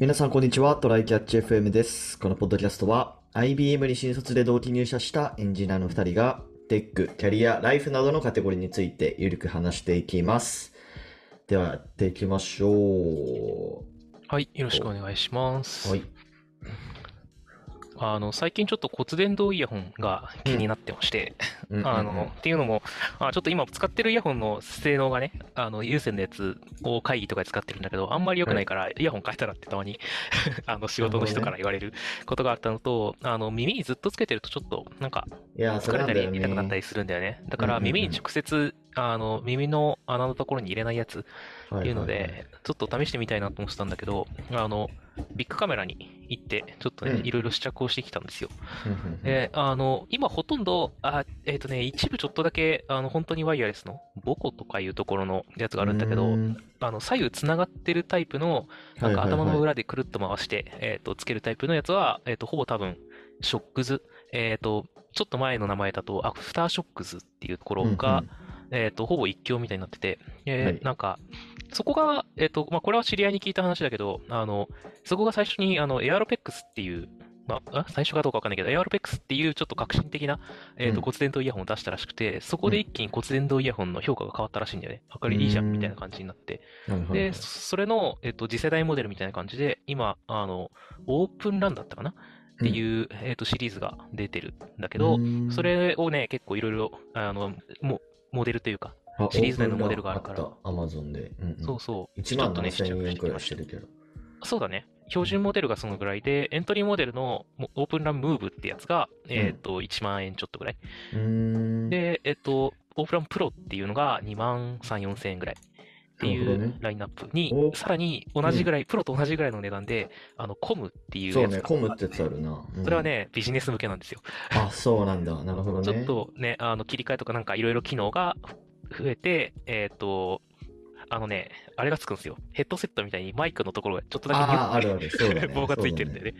皆さん、こんにちは。トライキャッチ FM です。このポッドキャストは、IBM に新卒で同期入社したエンジニアの2人が、テック、キャリア、ライフなどのカテゴリーについてゆるく話していきます。では、やっていきましょはい、よろしくお願いします。う。はい。あの、最近ちょっと骨伝導イヤホンが気になってまして、うん。あの、っていうのも、あちょっと今使ってるイヤホンの性能がね、あの、有線のやつを会議とかで使ってるんだけど、あんまり良くないから、イヤホン変えたらってたまに、あの、仕事の人から言われることがあったのと、あの、耳にずっとつけてるとちょっと、なんか、疲れたり痛くなったりね。するんだよね。だからうんうんうん。耳に直接、あの、耳の穴のところに入れないやつはっていうのはいはいで、ちょっと試してみたいなと思ってたんだけど、あの、ビッグカメラに行って、ちょっとねう、ん。いろいろ試着をしてきたんですよ。うんうんうんで、あの、今ほとんど、あ、えっとね、一部ちょっとだけ、あの、本当にワイヤレスの、ボコとかいうところのやつがあるんだけど、うん。あの、左右つながってるタイプの、なんか頭の裏でくるっと回して、えっと、つけるタイプのやつは、えっと、ほぼ多分、ショックズ、えっと、ちょっと前の名前だと、アフターショックズっていうところが、えっと、ほぼ一強みたいになってて、えーはい。なんか、そこが、えっと、まあ、これは知り合いに聞いた話だけど、あの、そこが最初に、あの、エアロペックスっていう、まあ、あ最初かどうかわかんないけど、エアロペックスっていうちょっと革新的な、えっと、うん。骨伝導イヤホンを出したらしくて、そこで一気に骨伝導イヤホンの評価が変わったらしいんだよね。あ、これいいじゃん、みたいな感じになって。で、それの、えっと、次世代モデルみたいな感じで、今、あの、オープンランだったかな？っていう、えっと、シリーズが出てるんだけど、うん。それをね、結構いろいろ、あの、もモデルというか、あシリーズ内のモデルがあるからオープンで。うんうんそうそう、1ちょ万っとね、試着7000円くらいしてるけど。そうだね。標準モデルがそのぐらいで、エントリーモデルのもオープンランムーブってやつが、えっと、1万円ちょっとぐらい。うーん。で、えっと、オープンランプロっていうのが2万3、4千円ぐらい。っていうラインナップに、おさらに同じぐらい、プロと同じぐらいの値段で、あの、コムっていうそうね、コムってやつあるな。うんそれはね、ビジネス向けなんですよ。あ、そうなんだ。なるほどね。ちょっとね、あの、切り替えとかなんかいろいろ機能が増えて、えっと、あのね、あれがつくんですよ。ヘッドセットみたいにマイクのところがちょっとだけああ、あるある。そうだね。棒がついてるんでそうね。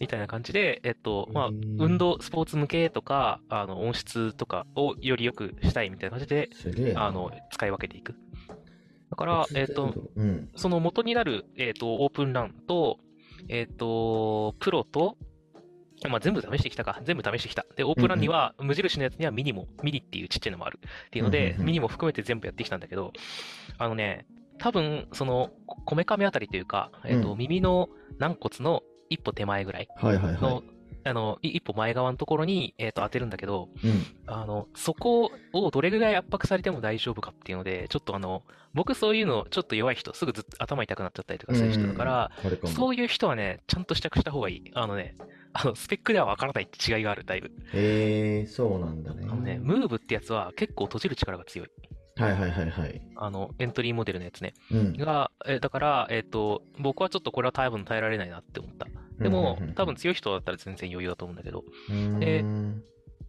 みたいな感じで、えっと、まあ、運動、スポーツ向けとか、あの、音質とかをより良くしたいみたいな感じで。あの、使い分けていく。だから、えっと、うん。その元になる、えっと、オープンランと、えっと、プロと、まあ、全部試してきたか。全部試してきた。で、オープンランには、無印のやつにはミニも、ミニっていうちっちゃいのもある。っていうのでミニも含めて全部やってきたんだけど、あのね、多分、その、こめかみあたりというか、えっと、うん耳の軟骨の一歩手前ぐらいはいはいはの、あの、い一歩前側のところに、えっと、当てるんだけど、い。うん。あの、そこをどれぐらい圧迫されても大丈夫かっていうので、ちょっとあの、僕そういうのちょっと弱い人、すぐずっと頭痛くなっちゃったりとかする人だから、うん。そういう人はね、ちゃんと試着した方がいい。あのね、あの、スペックではわからないって違いがある、だいぶ。へえ、そうなんだね。あのね、ムーブってやつは結構閉じる力が強い。はいはいはいはい。あの、エントリーモデルのやつね。うん。が、えだから、えっ、と、僕はちょっとこれは多分耐えられないなって思った。でも、多分強い人だったら全然余裕だと思うんだけど、うん、でうん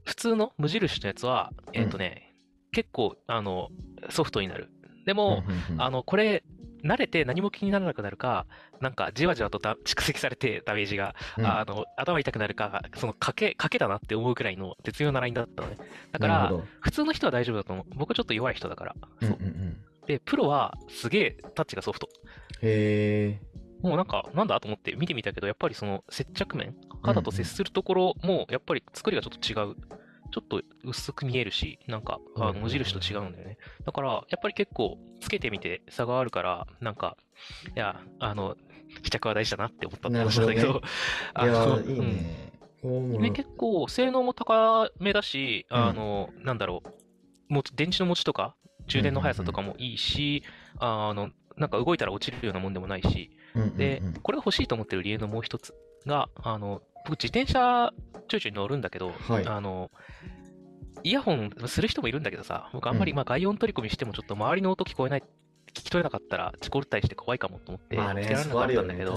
普通の無印のやつは、えっ、とね、結構、あの、ソフトになる。でも、うんうんあの、これ、慣れて何も気にならなくなるか、なんかじわじわとだ蓄積されてダメージが、うんあの、頭痛くなるか、その賭け、賭けだなって思うくらいの絶妙なラインだったのね。だから普通の人は大丈夫だと思う。僕はちょっと弱い人だから。で、プロはすげえタッチがソフト。へえ。もうなんか、なんだと思って見てみたけど、やっぱりその接着面、肌と接するところも、やっぱり作りがちょっと違う。ちょっと薄く見えるし、なんか、あの無印と違うんだよね。だから、やっぱり結構、つけてみて差があるから、なんか、いや、あの、試着は大事だなって思ったって話だけど、いあやの、ー、いいね。結構、性能も高めだし、あの、なんだろう、もう電池の持ちとか、充電の速さとかもいいし、あの、なんか動いたら落ちるようなもんでもないし、で、これが欲しいと思ってる理由のもう一つが、あの、僕自転車ちょいちょい乗るんだけど、はいあの、イヤホンする人もいるんだけどさ、僕あんまり、うんまあ外音取り込みしてもちょっと周りの音聞こえない、聞き取れなかったら事故ったりして怖いかもと思って、まあね、つけられなか。ったんだけど。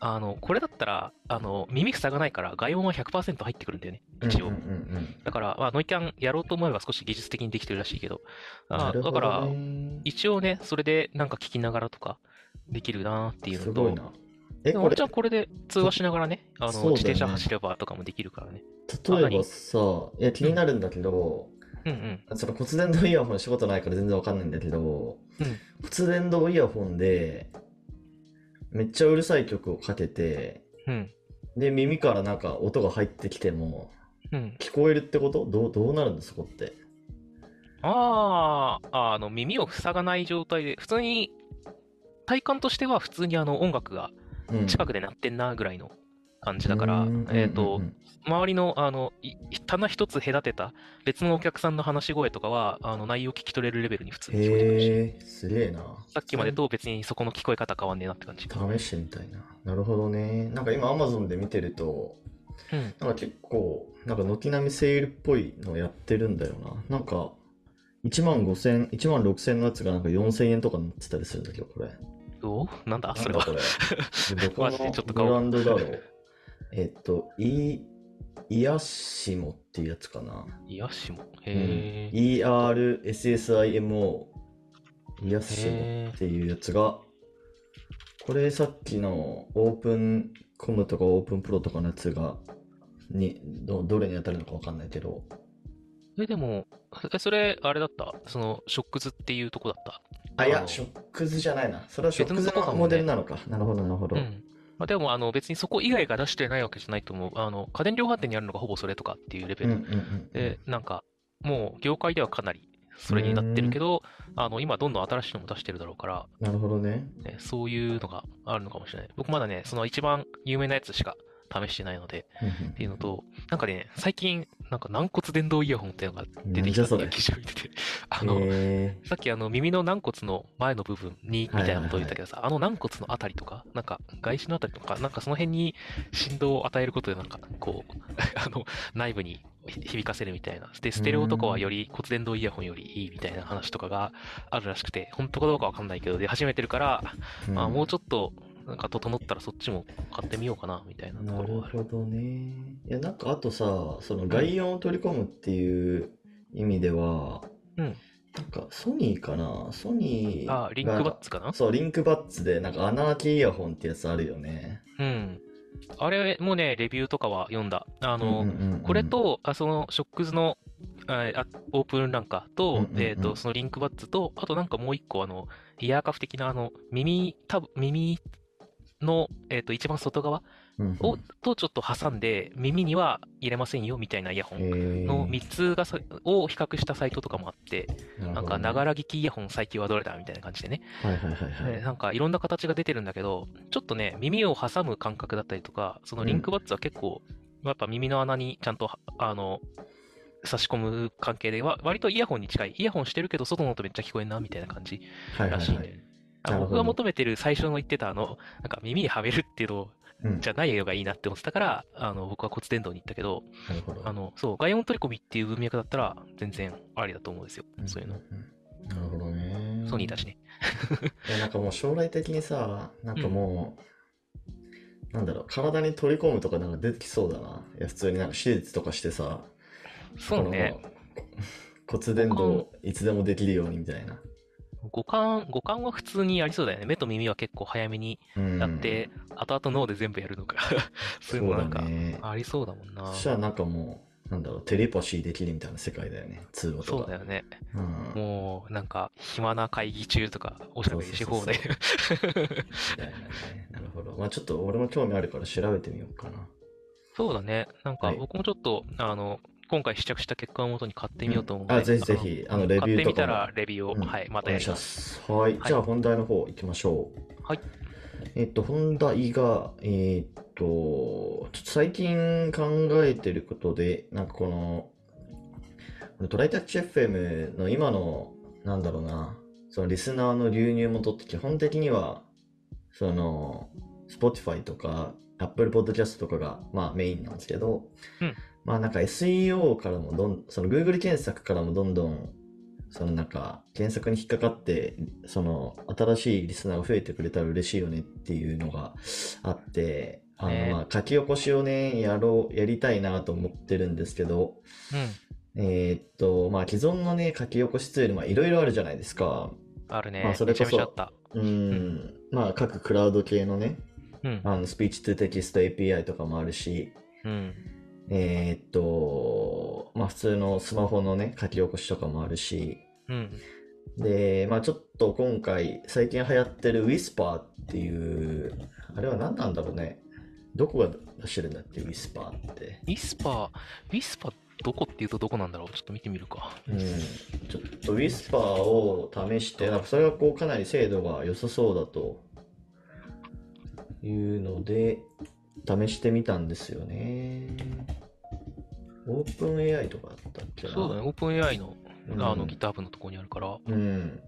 あの、これだったら、あの、耳塞がないから外音は100%入ってくるんだよね、一応。だから、まあ、ノイキャンやろうと思えば少し技術的にできてるらしいけど、うん。あなるほどだから、ね。一応ね、それでなんか聞きながらとかできるなっていうのと、すごいな。え、これゃん、これで通話しながらね、あの、ね自転車走ればとかもできるからね。例えばさ、いや、気になるんだけど、うんうん。その骨伝導イヤホン仕事ないから全然わかんないんだけど、うん骨伝導イヤホンで、めっちゃうるさい曲をかけて、うん。で、耳からなんか音が入ってきても、うん。聞こえるってこと？どう、どうなるんですそこって？ああ、あの、耳を塞がない状態で、普通に、体感としては普通にあの音楽がうん。近くで鳴ってんなぐらいの感じだから、うんえっ、と、周りの、あの、い棚一つ隔てた別のお客さんの話し声とかは、あの、内容聞き取れるレベルに普通うんに聞こえてくるし、へえ、すげえな。さっきまでと別にそこの聞こえ方変わんねえなって感じ。試してみたいな。なるほどね。なんか今 Amazon で見てると、うん。なんか結構、なんか軒並みセールっぽいのやってるんだよな。なんか、1万5千、1万6千のやつがなんか4千円とかになってたりするんだけど、これ。おなんだ？それは。どこ？のちょっと買おうブランドだろう。えっと、イ、イヤシモっていうやつかな。イヤシモ？へえ。ERSSIMO。イヤシモへっていうやつが、これさっきのオープンコムとかオープンプロとかのやつが、に、どどれに当たるのかわかんないけど、え、でも、え、それ、あれだった？その、ショックズっていうとこだった？あ、いや、ショックズじゃないな。それはショックズ別のモデルなのか。なるほど、なるほど。うん。まあ、でも、あの、別にそこ以外が出してないわけじゃないと思う。あの、家電量販店にあるのがほぼそれとかっていうレベル。うんで、なんか、もう、業界ではかなりそれになってるけど、あの、今どんどん新しいのも出してるだろうから、なるほどね。ね、そういうのがあるのかもしれない。僕まだね、その一番有名なやつしか試してないので、っていうのと、なんかね、最近、なんか軟骨電動イヤホンっていうのが出てきたっていう記事を見てて、あの、へさっきあの耳の軟骨の前の部分にみたいなことを言ったけどさ、あの軟骨のあたりとか、なんか外視のあたりとか、なんかその辺に振動を与えることでなんかこう、あの内部に響かせるみたいな。で、ステレオとかはより骨伝導イヤホンよりいいみたいな話とかがあるらしくて、本当かどうかわかんないけど、出始めてるから、ーあもうちょっとなんか整ったらそっちも買ってみようかなみたいなとなころはある。るほどね。いや、なんかあとさ、その外音を取り込むっていう意味では、うんなんかソニーかな？ソニーあ、リンクバッツかな？そう、リンクバッツで、なんか穴開きイヤホンってやつあるよね。うん。あれもね、レビューとかは読んだ。あの、うんうんうんうんこれ、と、あその、ショックズの、ああオープンランカーと、うんうんうんえっ、と、そのリンクバッツと、あとなんかもう一個、あの、イヤーカフ的な、あの、耳、多分耳の、えっ、と、一番外側を、とちょっと挟んで、耳には入れませんよ、みたいなイヤホンの3つがさ、を比較したサイトとかもあって、なんか、ながら。ら聞きイヤホン最強はどれだみたいな感じでね。はいはいはいはい。でなんかいろんな形が出てるんだけど、ちょっとね、耳を挟む感覚だったりとか、そのリンクバッツは結構、やっぱ耳の穴にちゃんと、あの、差し込む関係では、割とイヤホンに近い。イヤホンしてるけど、外の音めっちゃ聞こえんな、みたいな感じはいはいらしいんで。はい。あなるほど僕が求めてる最初の言ってた、あの、なんか耳にはめるっていうのうんじゃないのがいいなって思ってたから、あの、僕は骨伝導に行ったけど、ど。あの、そう、外音取り込みっていう文脈だったら、全然ありだと思うんですよ。んそういうの。んうんなるほどね。ソニーだしね。いや、なんかもう将来的にさ、なんかもう、なんだろう、体に取り込むとかなんか出てきそうだな。いや、普通になんか手術とかしてさ、そうね。骨伝導いつでもできるようにみたいな。五感、五感は普通にありそうだよね。目と耳は結構早めにうん。やって、後々脳で全部やるのか。そういうのなんかありそうだもんなそ。したらなんかもう、なんだろう、テレパシーできるみたいな世界だよね。通話とか。そうだよね。うん。もう、なんか、暇な会議中とか、おしゃべりし放題。なるほど。まあちょっと俺も興味あるから調べてみようかな。そうだね。なんかはい僕もちょっと、あの、今回試着した結果をもとに買ってみようと思うので、あ、ぜひぜひ、あの、レビューとかも。買ってみたらレビューを、うんはい、まお願いしまたやります。す。はい。はいじゃあ本題の方行きましょう。はい。えっと、本題が、えっと、ちょっと最近考えてることで、なんかこの、このトライタッチ FM の今の、なんだろうな、そのリスナーの流入元って基本的には、その、Spotify とか Apple Podcast とかが、まあメインなんですけど、うんまあなんか SEO からもどん、その Google 検索からもどんどん、そのなんか検索に引っかかって、その新しいリスナーが増えてくれたら嬉しいよねっていうのがあって、あのねまあ書き起こしをね、やろう、やりたいなと思ってるんですけど、うん。えーっと、まあ既存のね、書き起こしツール、まあいろいろあるじゃないですか。あるね。まあそれこそ。うん、まあ各クラウド系のね、うん。あのスピーチトゥテキスト API とかもあるし、うん。えーっと、まあ普通のスマホのね、書き起こしとかもあるし、うん。で、まあちょっと今回、最近流行ってる Whisper っていう、あれは何なんだろうね。どこが出してるんだって Whisper って。ウィスパー、ウィスパーどこっていうとどこなんだろう？ちょっと見てみるか。うん。ちょっと Whisper を試して、なんかそれがこうかなり精度が良さそうだというので、試してみたんですよね。オープン AI とかあったっけなそうだね、オープン AI のあのうん GitHub のところにあるから。うん。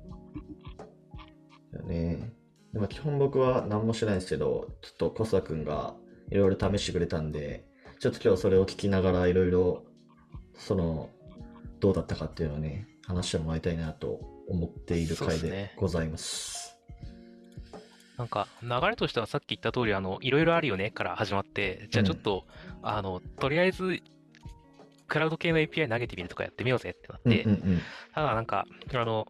ね。でも基本僕は何もしてないんですけど、ちょっとコサ君がいろいろ試してくれたんで、ちょっと今日それを聞きながらいろいろ、その、どうだったかっていうのをね、話してもらいたいなと思っている回でございます。なんか、流れとしてはさっき言った通り、あの、いろいろあるよねから始まって、じゃあちょっと、あの、とりあえず、クラウド系の API 投げてみるとかやってみようぜってなって、うんうんただなんか、あの、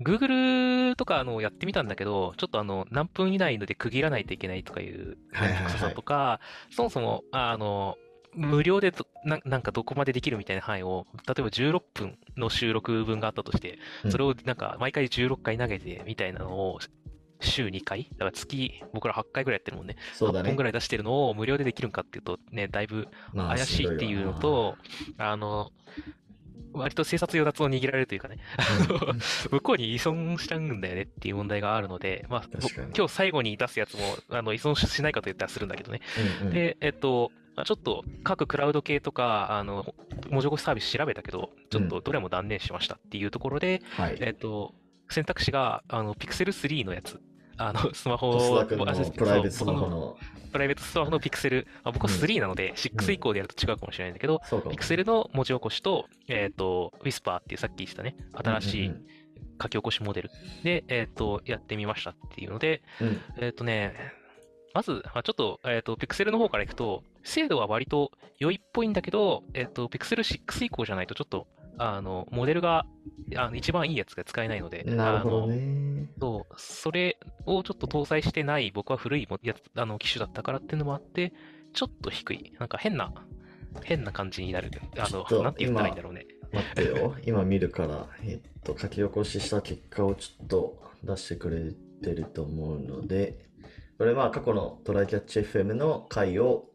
Google とかあのやってみたんだけど、ちょっとあの、何分以内ので区切らないといけないとかいうはいはいはい。面倒くささとか、そもそも、あの、無料でどななんかどこまでできるみたいな範囲を、例えば16分の収録分があったとして、うん。それをなんか毎回16回投げてみたいなのを週2回？だから月、僕ら8回ぐらいやってるもんね。8そうだね本ぐ。らい出してるのを無料でできるんかっていうとね、だいぶまあ怪しいっていうのと、あの、割と生殺与奪を握られるというかね、うん 向こうに依存しちゃうんだよねっていう問題があるので、まあ、今日最後に出すやつもあの依存しないかと言ったらするんだけどね。うんうんで、えっと、まあちょっと各クラウド系とか、あの、文字起こしサービス調べたけど、ちょっとどれも断念しましたっていうところで、はい。えっと、選択肢が、あの、Pixel 3のやつ。あの、スマホのプライベートスマホの、プライベートスマホの Pixel。あ僕はうん。3なので、6以降でやると違うかもしれないんだけど、そうかも。Pixel の文字起こしと、えっと、Whisper っていうさっき言ってたね、新しいうん書き起こしモデル。で、えっと、やってみましたっていうので、うん。うんえっとね、まず、まあちょっと、えっと、Pixel の方からいくと、精度は割と良いっぽいんだけど、えっと、Pixel 6以降じゃないとちょっと、あの、モデルが、あの一番いいやつが使えないので、なるほどね。そう、それをちょっと搭載してない、僕は古いもやつあの機種だったからっていうのもあって、ちょっと低い。なんか変な、変な感じになる。あの、なんて言ったらいいんだろうね。待ってよ。今見るから、えっと、書き起こしした結果をちょっと出してくれてると思うので、これは過去のトライキャッチ FM の回を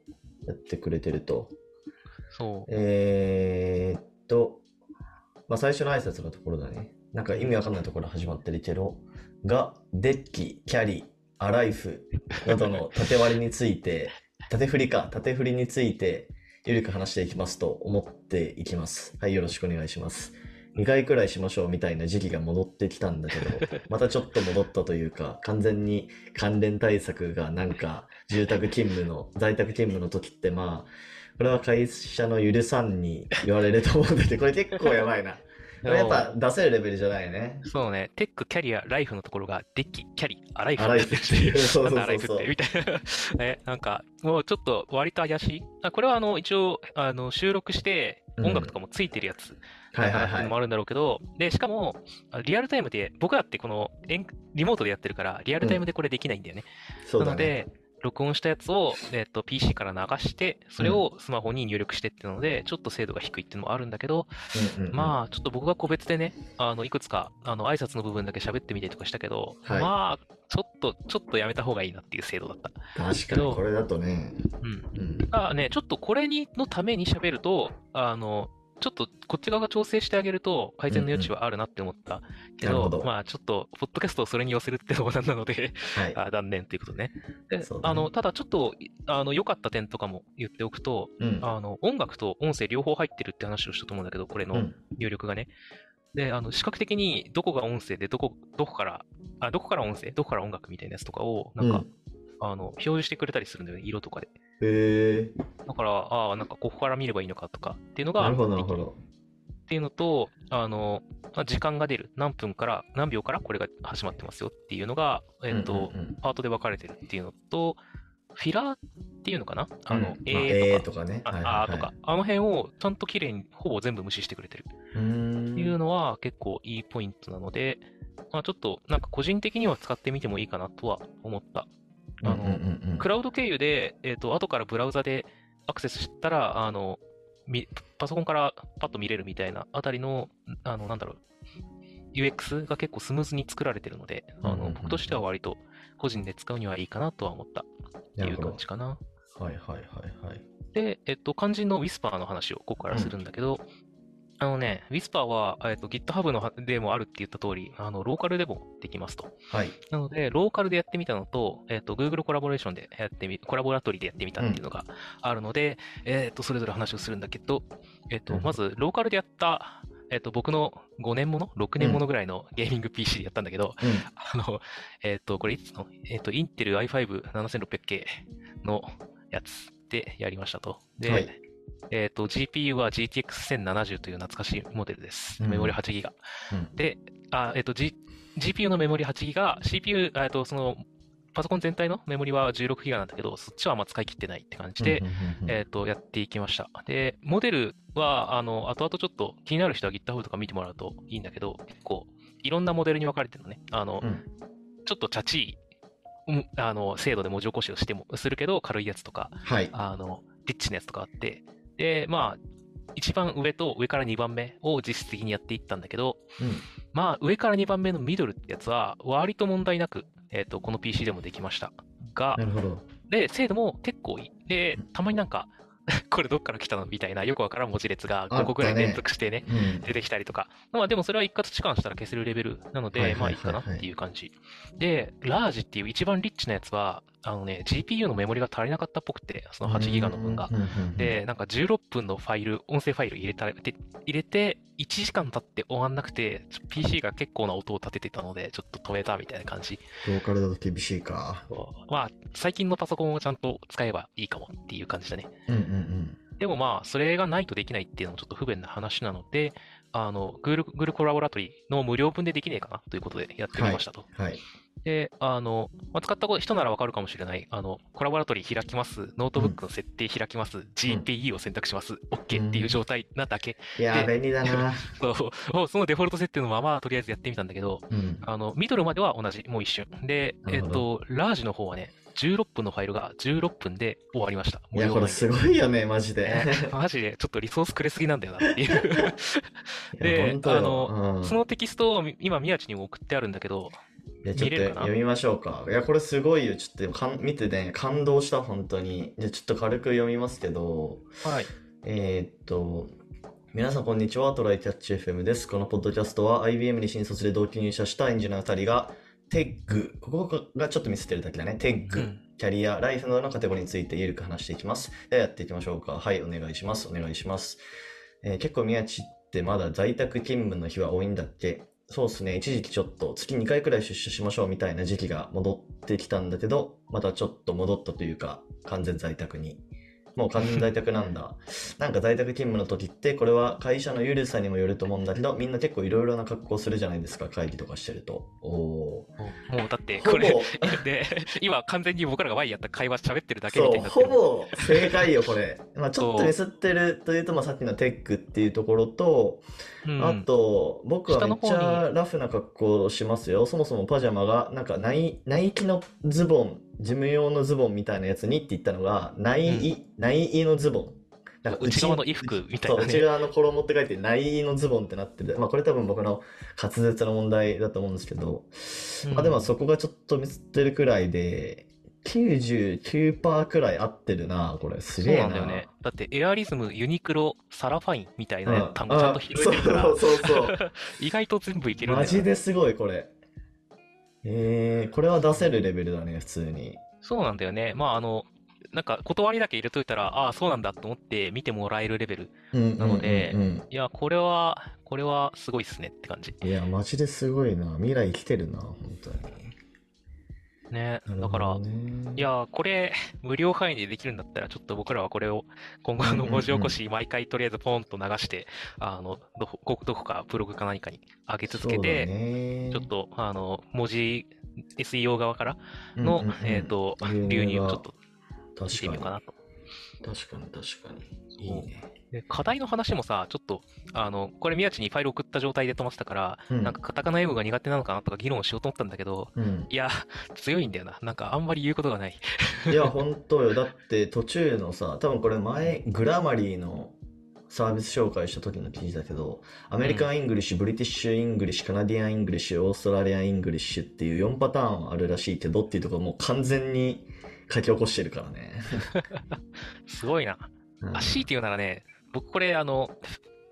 やってくれてると。そう。えーっと、まあ、最初の挨拶のところだね。なんか意味わかんないところ始まってるけど、が、デッキ、キャリー、アライフなどの縦割りについて、縦振りか、縦振りについて、ゆるく話していきますと思っていきます。はい、よろしくお願いします。2回くらいしましょうみたいな時期が戻ってきたんだけど、またちょっと戻ったというか、完全に関連対策がなんか、住宅勤務の、在宅勤務の時ってまあ、これは会社の許さんに言われると思うんだけど、これ結構やばいな。やっぱ出せるレベルじゃないね。そうね、テック、キャリア、ライフのところが、デッキ、キャリ、アライフアライフって いうそうそうそうそうみたいな。ね、なんか、もうちょっと割と怪しい。あこれはあの、一応、あの、収録して、うん音楽とかもついてるやつはいはいはっていうのもあるんだろうけど、で、しかも、あリアルタイムで、僕らってこの、リモートでやってるから、リアルタイムでこれできないんだよね。い。そうだね。なので、録音したやつを、えっと PC から流して、それをスマホに入力してっていうので、ちょっと精度が低いっていうのもあるんだけど、うんうんうんまあ、ちょっと僕が個別でね、あの、いくつか、あの、挨拶の部分だけ喋ってみたりとかしたけど、はいまあ、ちょっと、ちょっとやめた方がいいなっていう精度だった。確かにこれだとね、うん。うん、あね、ちょっとこれに、のために喋ると、あの、ちょっとこっち側が調整してあげると改善の余地はあるなって思ったけど、なるほどまあちょっと、ポッドキャストをそれに寄せるってのもなんなので、はい。あ断念ということね。で、ねあの、ただちょっと、いあの、良かった点とかも言っておくと、うん。あの、音楽と音声両方入ってるって話をしたと思うんだけど、これのうん入力がね。で、あの、視覚的にどこが音声で、どこ、どこから、あ、どこから音声、どこから音楽みたいなやつとかを、なんか、うんあの、表示してくれたりするんだよね、色とかで。へえだから、ああ、なんかここから見ればいいのかとかっていうのが、なるほど、なるほど。っていうのと、あの、まあ時間が出る。何分から、何秒からこれが始まってますよ。っていうのが、えっ、と、うんうんうん。パートで分かれてるっていうのと、フィラーっていうのかな？あの、うん。まあえーとか、とかね。あはいはいとか、あの辺をちゃんと綺麗にほぼ全部無視してくれてる。っていうのは結構いいポイントなので、まあちょっとなんか個人的には使ってみてもいいかなとは思った。あの、うんうんうんうんクラウド経由で、えっ、と、後からブラウザでアクセスしたら、あの、みパソコンからパッと見れるみたいなあたりの、あの、なんだろう、UX が結構スムーズに作られてるので、あうんうんうんの僕としては割と個人で使うにはいいかなとは思ったっていう感じかな。はいはいはいはい。で、えっと、肝心の Whisper の話をここからするんだけど、あのね、Whisper は、えっと、GitHub のでもあるって言った通り、あの、ローカルでもできますと。はい。なので、ローカルでやってみたのと、えっと、Google コラボレーションでやってみ、コラボラトリでやってみたっていうのがあるので、えっと、それぞれ話をするんだけど、えっと、うんまず、ローカルでやった、えっと、僕の5年もの ?6 年ものぐらいのゲーミング PC でやったんだけど、うん。あの、えっ、と、これいつの？えっ、と、インテル i5-7600K のやつでやりましたと。で、はいえっ、と、GPU は GTX1070 という懐かしいモデルです。うんメモリ 8GB。うんで、あ、えっ、と、G、GPU のメモリ 8GB、CPU、えっ、と、その、パソコン全体のメモリは 16GB なんだけど、そっちはあんま使い切ってないって感じで、えっ、と、やっていきました。で、モデルは、あの、後々ちょっと気になる人は GitHub とか見てもらうといいんだけど、結構、いろんなモデルに分かれてるのね。あの、うんちょっとチャチい、うんあの、精度で文字起こしをしても、するけど、軽いやつとか、はい。あの、リッチなやつとかあって、で、まあ、一番上と上から2番目を実質的にやっていったんだけど、うんまあ、上から2番目のミドルってやつは、割と問題なく、えっ、と、この PC でもできました。がな、るほど。で、精度も結構いい。で、たまになんか、これどっから来たの？みたいな、よくわからん文字列が5個ぐらい連続してね、うん。出てきたりとか。まあでもそれは一括置換したら消せるレベルなので、まあいいかなっていう感じ。で、ラージっていう一番リッチなやつは、あのね、GPU のメモリが足りなかったっぽくて、その8ギガの分が。うんうんうんうん、で、なんか16分のファイル、音声ファイル入れたで入れて、1時間経って終わんなくて、PC が結構な音を立ててたので、ちょっと止めたみたいな感じ。ローカルだと厳しいか。まあ、最近のパソコンをちゃんと使えばいいかもっていう感じだね。うんうんでもまあ、それがないとできないっていうのもちょっと不便な話なので、あの、Google, Google コラボラトリーの無料分でできねえかなということでやってみましたと。うん。はい。で、あの、まあ、使った人ならわかるかもしれない、あの、 Colaboratory 開きます、ノートブックの設定開きます、GPU を選択します、OK っていう状態なだけ。いやー、で便利だな。そう、そのデフォルト設定のままとりあえずやってみたんだけど、うん。あの、ミドルまでは同じ、もう一瞬。で、えっと、ラージの方はね、16分のファイルが16分で終わりました。いや、これすごいよね、マジで。ねマジで、ちょっとリソースくれすぎなんだよなっていう。いやであのうんそのテキストを今、宮地にも送ってあるんだけど、いやちょっと読みましょうか。いや、これすごいよ。ちょっとかん見てね、感動した、本当に。じゃあちょっと軽く読みますけど、はい。えーっと、皆さんこんにちは、トライキャッチ FM です。このポッドキャストは IBM に新卒で同期入社したエンジニア2人が、テッグ、ここがちょっと見せてるだけだね。テッグ、うんキャリア、ライフなどのカテゴリーについてゆるく話していきます。ではやっていきましょうか。はい、お願いします。お願いします。えー結構宮地ってまだ在宅勤務の日は多いんだっけ？そうっすね。一時期ちょっと月2回くらい出社しましょうみたいな時期が戻ってきたんだけど、またちょっと戻ったというか、完全在宅に。もう完全在宅なんだ。なんか在宅勤務の時って、これは会社の緩さにもよると思うんだけど、みんな結構いろいろな格好するじゃないですか、会議とかしてると。おー。もうだって、これ、で、今完全に僕らがワイやった会話喋ってるだけみたいにな。ほぼ正解よ、これ。まあちょっとミスってるというと、まあさっきのテックっていうところと、うんあと、僕はめっちゃラフな格好をしますよ。そもそもパジャマが、なんかナイ、ナイキのズボン、事務用のズボンみたいなやつにって言ったのが、ナイイ、ナイイのズボン。なんか内側の衣服みたいなね内側の衣って書いて、ナイイのズボンってなってる。まあこれ多分僕の滑舌の問題だと思うんですけど、うんまあでもそこがちょっとミスってるくらいで、99%くらい合ってるな、これ。すげえな。だよね。だって、エアリズム、ユニクロ、サラファインみたいな単語ちゃんと拾えてるからそう、そうそうそう。意外と全部いけるんだマよねジですごい、これ。えー、これは出せるレベルだね、普通に。そうなんだよね。まあ、あの、なんか、断りだけ入れといたら、ああ、そうなんだと思って見てもらえるレベル。うんなのでうんうんいや、これは、これはすごいっすねって感じ。うんいや、マジですごいな。未来来てるな、本当に。ね。だからねいや、これ、無料範囲でできるんだったら、ちょっと僕らはこれを、今後の文字起こし、毎回とりあえずポンと流して、あの、どこ、どこかブログか何かに上げ続けて、ねちょっと、あの、文字、SEO 側からの、うんうんうんえっ、と、流入をがちょっと見て確かに。みようかなと。確かに、確かに。いいね。で課題の話もさ、ちょっと、あの、これ宮地にファイル送った状態で止まってたから、うんなんかカタカナ英語が苦手なのかなとか議論しようと思ったんだけど、うん。いや、強いんだよな。なんかあんまり言うことがない。いや、本当よ。だって途中のさ、多分これ前、 Grammarly のサービス紹介した時の記事だけど、 American English、British English、Canadian English、Australian English っていう4パターンあるらしいけどっていうところもう完全に書き起こしてるからね。すごいな。うんあ、強いて言うならね、僕これ、あの、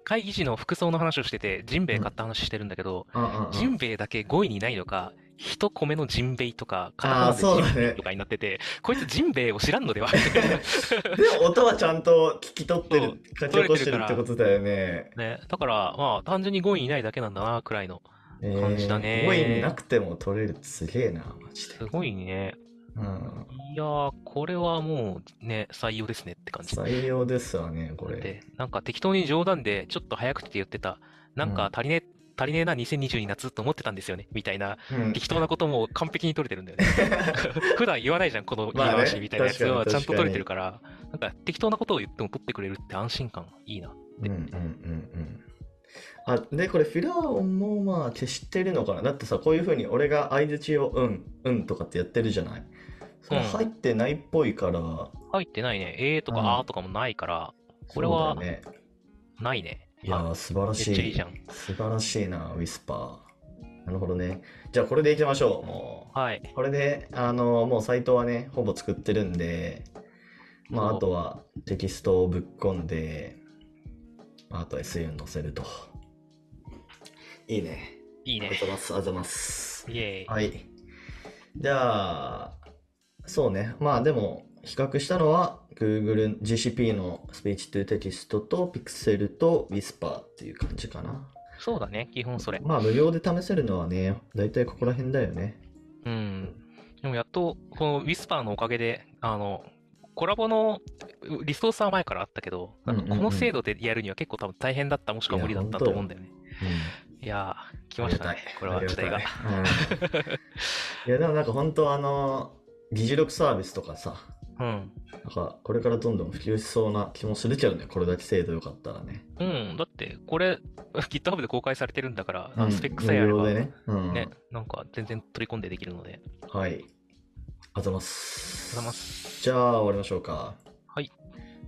会議時の服装の話をしてて、ジンベエ買った話してるんだけど、ジンベエだけ5位にないのか、一米のジンベイとか、あー片方でジンベイとかになってて、こいつジンベエを知らんのでは でも音はちゃんと聞き取ってる、書き起こしてるってことだよね。ね。だから、まあ、単純に5位にいないだけなんだな、くらいの。感じだねえー5位なくても取れるってすげえな、マジで。すごいね。うん。いやー、これはもうね、採用ですねって感じ。採用ですわね、これ。で、なんか適当に冗談で、ちょっと早くて言ってた、なんか足りね、足りねえな、2022夏と思ってたんですよね、みたいな、うん適当なことも完璧に取れてるんだよね。普段言わないじゃん、この言い回しみたいなやつはちゃんと取れてる確から、なんか適当なことを言っても取ってくれるって安心感いいな。うんうんうんうん。あ、で、これフィラー音もまあ消してるのかなだってさ、こういう風に俺が相槌をうん、うんとかってやってるじゃないそれうん入ってないっぽいから、入ってないね。えーとかうんあーとかもないから、これはそうだよね。ないね。いやー、素晴らめっしい。ちゃいいじゃん。素晴らしいな、ウィスパー。なるほどね。じゃあこれでいきましょう、もはい。う。これで、あの、もうサイトはね、ほぼ作ってるんで、まあ、そうあとはテキストをぶっ込んで、まあ、あと SU に載せると。いいね。いいねありが。とうございます。ありがとうございます。イエーイ。はい。じゃあ、そうね。まあでも、比較したのは Google GCP のスピーチトゥテキストと Pixel と Whisper っていう感じかな。そうだね、基本それ。まあ無料で試せるのはね、だいたいここら辺だよね。うん。でもやっと、このウィスパーのおかげで、あの、コラボのリソースは前からあったけど、うんうんうんこの制度でやるには結構多分大変だった、もしくは無理だったと思うんだよね。いやー、来ましたね。これは時代が。がたい。うんいやでもなんか本当あの、議事録サービスとかさ、うん。なんかこれからどんどん普及しそうな気もするけどね、これだけ精度良かったらね。うん。だって、これ、GitHub で公開されてるんだから、あうんのスペックさえあれば、ね。うん。ね、なんか全然取り込んでできるので。はい。あざいます。ざいます。じゃあ終わりましょうか。はい。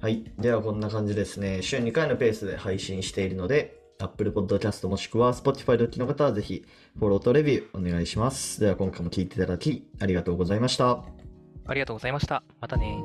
はい。ではこんな感じですね。週2回のペースで配信しているので、Apple Podcast もしくは Spotify でお聞きの方はぜひフォローとレビューお願いします。では今回も聞いていただきありがとうございました。ありがとうございました。またね